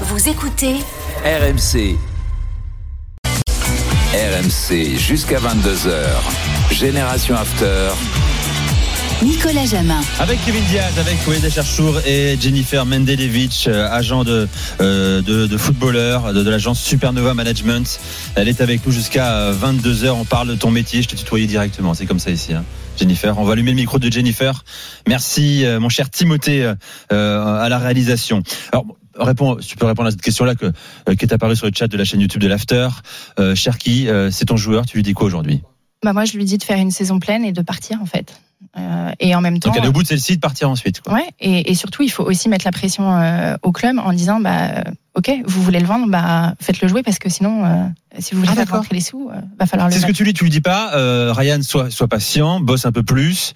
Vous écoutez RMC. RMC jusqu'à 22h. Génération After. Nicolas Jamin. Avec Kevin Diaz, avec Walid Cherchour et Jennifer Mendelevich, euh, agent de, euh, de, de footballeur de, de l'agence Supernova Management. Elle est avec nous jusqu'à 22h. On parle de ton métier. Je te tutoyais directement. C'est comme ça ici. Hein. Jennifer, on va allumer le micro de Jennifer. Merci, euh, mon cher Timothée, euh, à la réalisation. Alors, réponds, tu peux répondre à cette question-là que, euh, qui est apparue sur le chat de la chaîne YouTube de l'After. Euh, Cherki, euh, c'est ton joueur. Tu lui dis quoi aujourd'hui? Bah moi, je lui dis de faire une saison pleine et de partir en fait. Euh, et en même temps. Donc, aller au bout de celle-ci, de partir ensuite. Quoi. Ouais. Et, et, surtout, il faut aussi mettre la pression euh, au club en disant, bah, ok, vous voulez le vendre, bah, faites-le jouer parce que sinon, euh, si vous voulez Ah, faire rentrer les sous, euh, va falloir le. C'est ce que tu lui, tu lui dis pas, euh, Ryan, sois, sois patient, bosse un peu plus,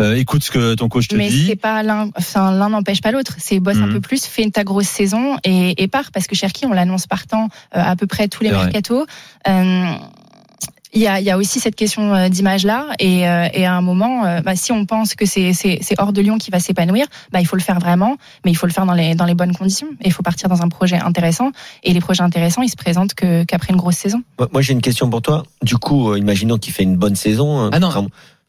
euh, écoute ce que ton coach te Mais dit. c'est pas l'un, enfin l'un n'empêche pas l'autre. C'est bosse un Mhm. peu plus, fais ta grosse saison et, et pars parce que Cherki, on l'annonce partant euh, à peu près tous les mercatos. Euh, il y a, il y a aussi cette question euh, d'image-là, et, euh, et à un moment, euh, bah, si on pense que c'est c'est- c'est hors de Lyon qui va s'épanouir, bah, il faut le faire vraiment, mais il faut le faire dans les, dans les bonnes conditions. Et il faut partir dans un projet intéressant, et les projets intéressants, ils se présentent que- qu'après une grosse saison. Moi, moi, j'ai une question pour toi. Du coup, euh, imaginons qu'il fait une bonne saison. euh, Ah non.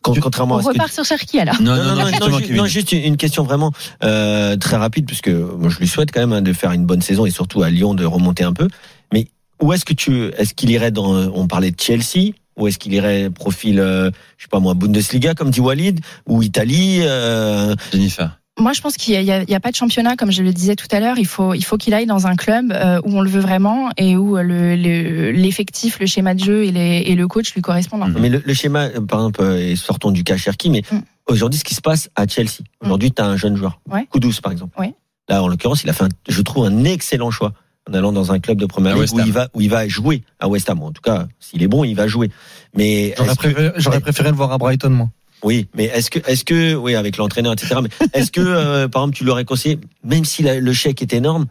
Contrairement- con- Tu- contrairement On à ce que repart sur Cherki alors. Non, Non, non, non, non, ju- Kevin. non, juste une une question vraiment euh, très rapide, puisque moi je lui souhaite quand même hein, de faire une bonne saison et surtout à Lyon de remonter un peu. Mais où est-ce que tu, est-ce qu'il irait dans, on parlait de Chelsea, ou est-ce qu'il irait profil, euh, je sais pas moi, Bundesliga comme dit Walid, ou Italie euh, Jennifer. Moi, je pense qu'il n'y a, il y a pas de championnat, comme je le disais tout à l'heure. Il faut, il faut qu'il aille dans un club euh, où on le veut vraiment et où euh, le- le- l'effectif, le, schéma de jeu et, les, et le coach lui correspondent. Mhm. Mais le, le schéma, euh, par exemple, euh, et sortons du cas Cherki, mais Mm. aujourd'hui, ce qui se passe à Chelsea, aujourd'hui, tu as un jeune joueur, Ouais. Kudus par exemple. Ouais. Là, en l'occurrence, il a fait, un, je trouve, un excellent choix en allant dans un club de première ligue West où Ham. il va, où il va jouer à West Ham. En tout cas, s'il est bon, il va jouer. Mais J'aurais que- préféré, j'aurais préféré le voir à Brighton, moi. Oui, mais est-ce que, est-ce que, oui, avec l'entraîneur, etc. Mais est-ce que, euh, par exemple, tu l'aurais conseillé, même si le chèque est énorme,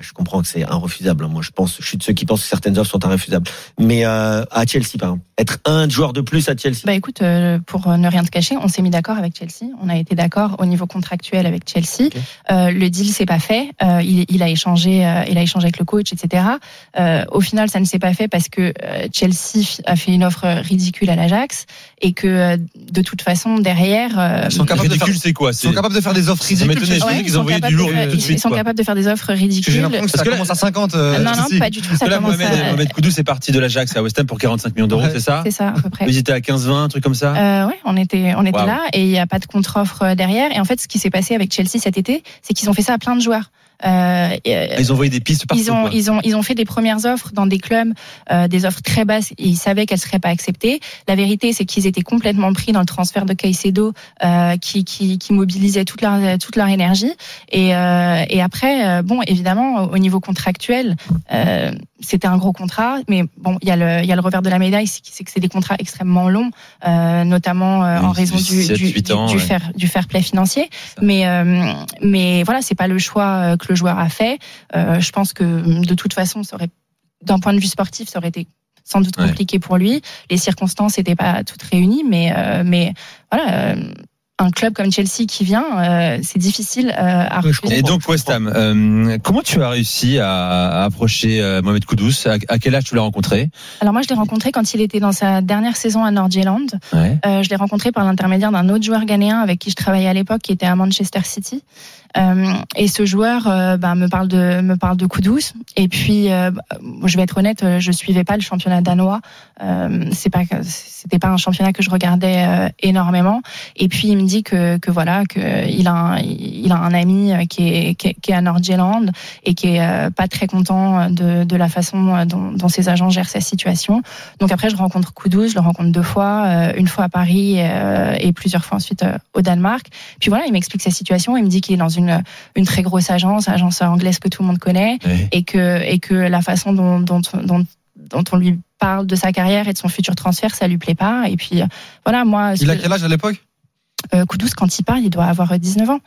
je comprends que c'est irrefusable. hein. Moi, je pense, je suis de ceux qui pensent que certaines offres sont irrefusables. Mais euh, à Chelsea, par exemple, être un joueur de plus à Chelsea. Bah écoute, euh, pour ne rien te cacher, on s'est mis d'accord avec Chelsea. On a été d'accord au niveau contractuel avec Chelsea. Euh, le deal s'est pas fait. Euh, il, il a échangé, euh, il a échangé avec le coach, etc. Euh, au final, ça ne s'est pas fait parce que euh, Chelsea a fait une offre ridicule à l'Ajax et que euh, de toute façon derrière, euh, Ils sont capables de faire, c'est quoi ils C'est sont capables de faire des offres ridicules. ouais, ils sont du capables lourd de- tout de suite, Ils sont quoi. capables de faire des offres ridicules. L'impression que ça Parce que là- commence à 50. euh, non, non, pas du tout. Ça là, Mohamed, Koudou, c'est parti de l'Ajax à West Ham pour 45 millions d'euros, c'est ça C'est ça, à peu près. Ils étaient à 15-20, un truc comme ça Euh, ouais, on était, on était là et il n'y a pas de contre-offre euh, derrière. Et en fait, ce qui s'est passé avec Chelsea cet été, c'est qu'ils ont fait ça à plein de joueurs. Euh, euh, Ils ont envoyé des pistes partout. ils ont, quoi. ils ont, ils ont fait des premières offres dans des clubs, euh, des offres très basses. Et ils savaient qu'elles seraient pas acceptées. La vérité, c'est qu'ils étaient complètement pris dans le transfert de Caicedo, euh, qui, qui, qui mobilisait toute leur, toute leur énergie. Et, euh, et après, euh, bon, évidemment, au niveau contractuel, euh, c'était un gros contrat, mais bon, il y a le, il y a le revers de la médaille, c'est que c'est des contrats extrêmement longs, euh, notamment euh, en raison du du, du, huit du, ans, du ouais. fair, du fair play financier. Mais, euh, mais voilà, c'est pas le choix euh, que le joueur a fait. Euh, je pense que de toute façon, ça aurait, d'un point de vue sportif, ça aurait été sans doute Ouais. compliqué pour lui. Les circonstances n'étaient pas toutes réunies, mais, euh, mais voilà. Un club comme Chelsea qui vient, euh, c'est difficile euh, à refuser. Et donc West Ham, euh, comment tu as réussi à, approcher euh, Mohamed Koudous à, à quel âge tu l'as rencontré? Alors moi, je l'ai rencontré quand il était dans sa dernière saison à Nordjylland. ouais. Euh, je l'ai rencontré par l'intermédiaire d'un autre joueur ghanéen avec qui je travaillais à l'époque, qui était à Manchester City. Euh, et ce joueur euh, bah, me parle de me parle de Kudus. Et puis, euh, bah, je vais être honnête, je suivais pas le championnat danois. Euh, c'est pas c'était pas un championnat que je regardais euh, énormément. Et puis il me dit que que voilà que il a un, il a un ami euh, qui est qui est, qui est à Nordjylland et qui est euh, pas très content de de la façon euh, dont, dont ses agents gèrent sa situation. Donc après, je rencontre Kudus, je le rencontre deux fois, une fois à Paris et plusieurs fois ensuite au Danemark. Puis voilà, il m'explique sa situation. Il me dit qu'il est dans une une très grosse agence, agence anglaise que tout le monde connaît, et que et que la façon dont dont dont, dont on lui parle de sa carrière et de son futur transfert, ça lui plaît pas. Et puis voilà, moi, Il a que- quel âge à l'époque? Koudous, quand il part, il doit avoir 19 ans.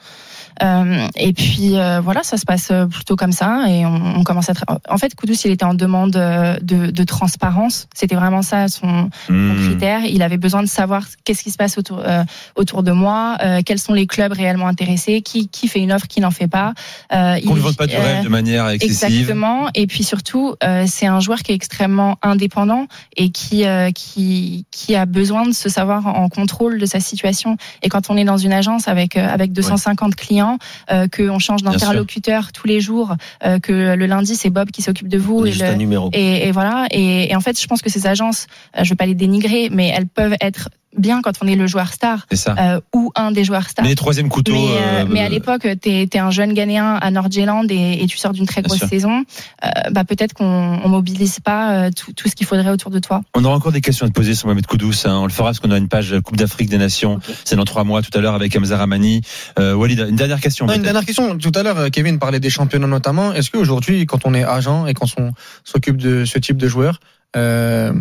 Euh, et puis euh, voilà, ça se passe plutôt comme ça et on, on commence à. En fait, Koudous, il était en demande euh, de, de transparence. C'était vraiment ça son, son Hmm. critère. Il avait besoin de savoir qu'est-ce qui se passe autour euh, autour de moi, euh, quels sont les clubs réellement intéressés, qui qui fait une offre, qui n'en fait pas. Euh, Qu'on ne vende pas du euh, rêve de manière excessive. Exactement. Et puis surtout, euh, c'est un joueur qui est extrêmement indépendant et qui euh, qui qui a besoin de se savoir en contrôle de sa situation. Et quand on est dans une agence avec euh, avec 250 clients, euh, que on change d'interlocuteur tous les jours, euh, que le lundi c'est Bob qui s'occupe de vous et juste le- un numéro. et, et voilà. Et, et en fait, je pense que ces agences, euh, je veux pas les dénigrer, mais elles peuvent être bien quand on est le joueur star C'est ça. euh, ou un des joueurs stars. Mais les troisième couteaux. Mais, euh, euh, mais à l'époque, t'es es un jeune Ghanéen à Nord-Irlande et, et tu sors d'une très grosse sûr. saison. Euh, bah peut-être qu'on on mobilise pas euh, tout, tout ce qu'il faudrait autour de toi. On aura encore des questions à te poser sur Mohamed Koudous. hein. On le fera parce qu'on a une page Coupe d'Afrique des Nations. C'est dans trois mois tout à l'heure avec Hamza Ramani. Euh, Walid, une dernière question. Non, une dernière question. Tout à l'heure, Kevin parlait des championnats notamment. Est-ce qu'aujourd'hui, quand on est agent et quand on s'occupe de ce type de joueurs, euh,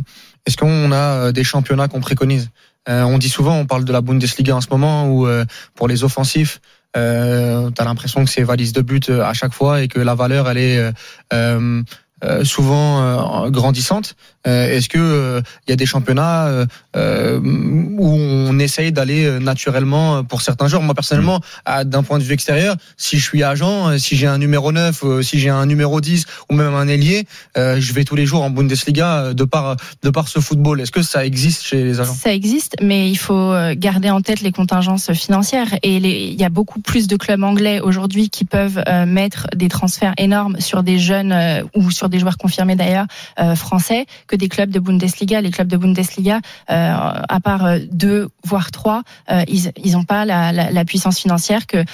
est-ce qu'on a euh, des championnats qu'on préconise? Euh, On dit souvent, on parle de la Bundesliga en ce moment, où euh, pour les offensifs, euh, tu as l'impression que c'est valise de but à chaque fois et que la valeur, elle est souvent euh, grandissante. Euh, Est-ce que euh, il y a des championnats euh, euh, où on essaye d'aller euh, naturellement pour certains joueurs? Moi personnellement, à- d'un point de vue extérieur, si je suis agent, euh, si j'ai un numéro 9, euh, si j'ai un numéro 10 ou même un ailier, euh, je vais tous les jours en Bundesliga euh, de par de par ce football. Est-ce que ça existe chez les agents? Ça existe, mais il faut euh, garder en tête les contingences financières. Et les- il y a beaucoup plus de clubs anglais aujourd'hui qui peuvent euh, mettre des transferts énormes sur des jeunes euh, ou sur des joueurs confirmés d'ailleurs euh, français que des clubs de Bundesliga. Les clubs de Bundesliga, euh, à part euh, deux voire trois, euh, ils ils ont pas la, la, la puissance financière que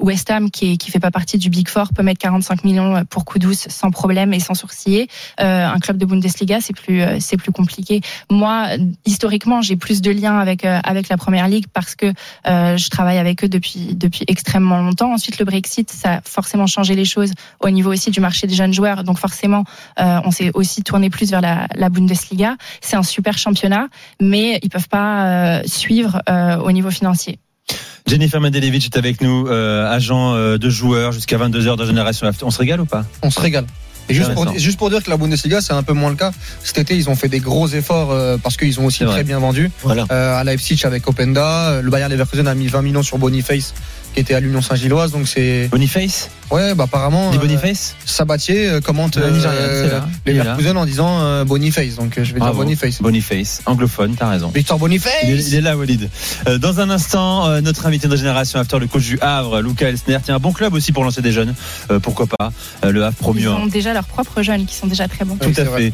West Ham, qui est, qui fait pas partie du Big Four, peut mettre 45 millions pour coup douce sans problème et sans sourciller. Un club de Bundesliga, c'est plus c'est plus compliqué. Moi, historiquement, j'ai plus de liens avec avec la première ligue parce que je travaille avec eux depuis depuis extrêmement longtemps. Ensuite, le Brexit, ça a forcément changé les choses au niveau aussi du marché des jeunes joueurs. Donc forcément, euh, on s'est aussi tourné plus vers la, la Bundesliga. C'est un super championnat, mais ils peuvent pas euh, suivre euh, au niveau financier. Jennifer Mendelevic est avec nous, euh, agent euh, de joueurs jusqu'à 22h de Génération After. On se régale ou pas? On se régale. Et juste pour, Intéressant. juste pour dire que la Bundesliga, c'est un peu moins le cas. Cet été, ils ont fait des gros efforts euh, parce qu'ils ont aussi très bien vendu. Voilà. Euh, à Leipzig avec Openda, le Bayern Leverkusen a mis 20 millions sur Boniface qui était à l'Union Saint-Gilloise. Donc c'est Boniface ouais, bah apparemment Dit euh, Boniface Sabatier euh, commente Le Nigérian, euh, c'est là. Il est là. Leverkusen en disant euh, Boniface. Donc euh, je vais dire. Boniface. Boniface, anglophone, t'as raison. Victor Boniface. Il est, il est là, Walid. Euh, dans un instant, euh, notre invité de Génération After, le coach du Havre, Luca Elsner. Tiens, un bon club aussi pour lancer des jeunes. Euh, pourquoi pas Euh, Le Havre promu. Ils ont déjà leurs propres jeunes qui sont déjà très bons. Tout Oui, à vrai. fait.